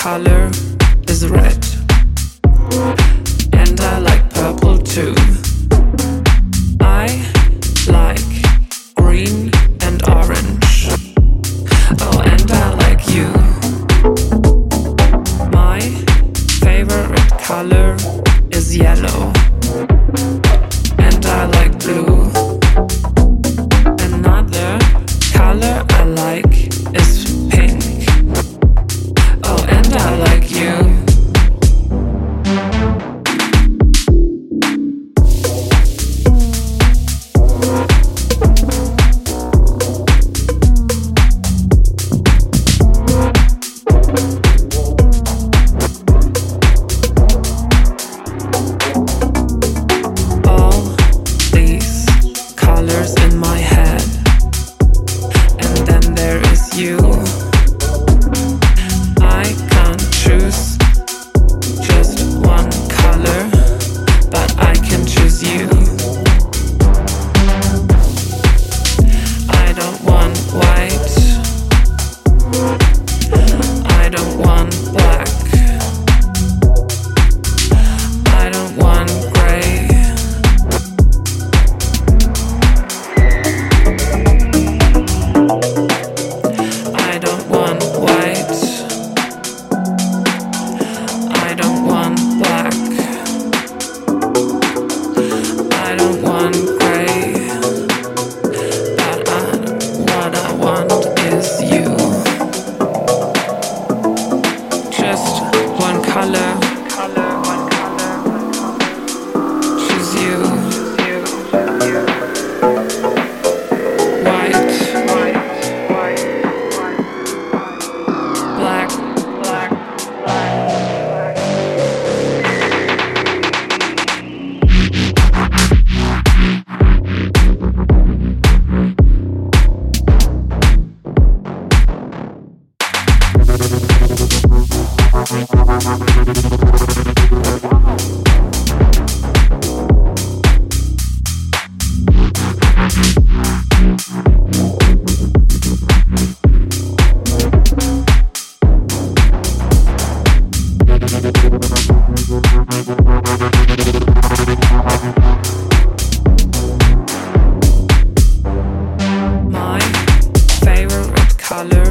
color is red. And I like purple too. Thank dollar.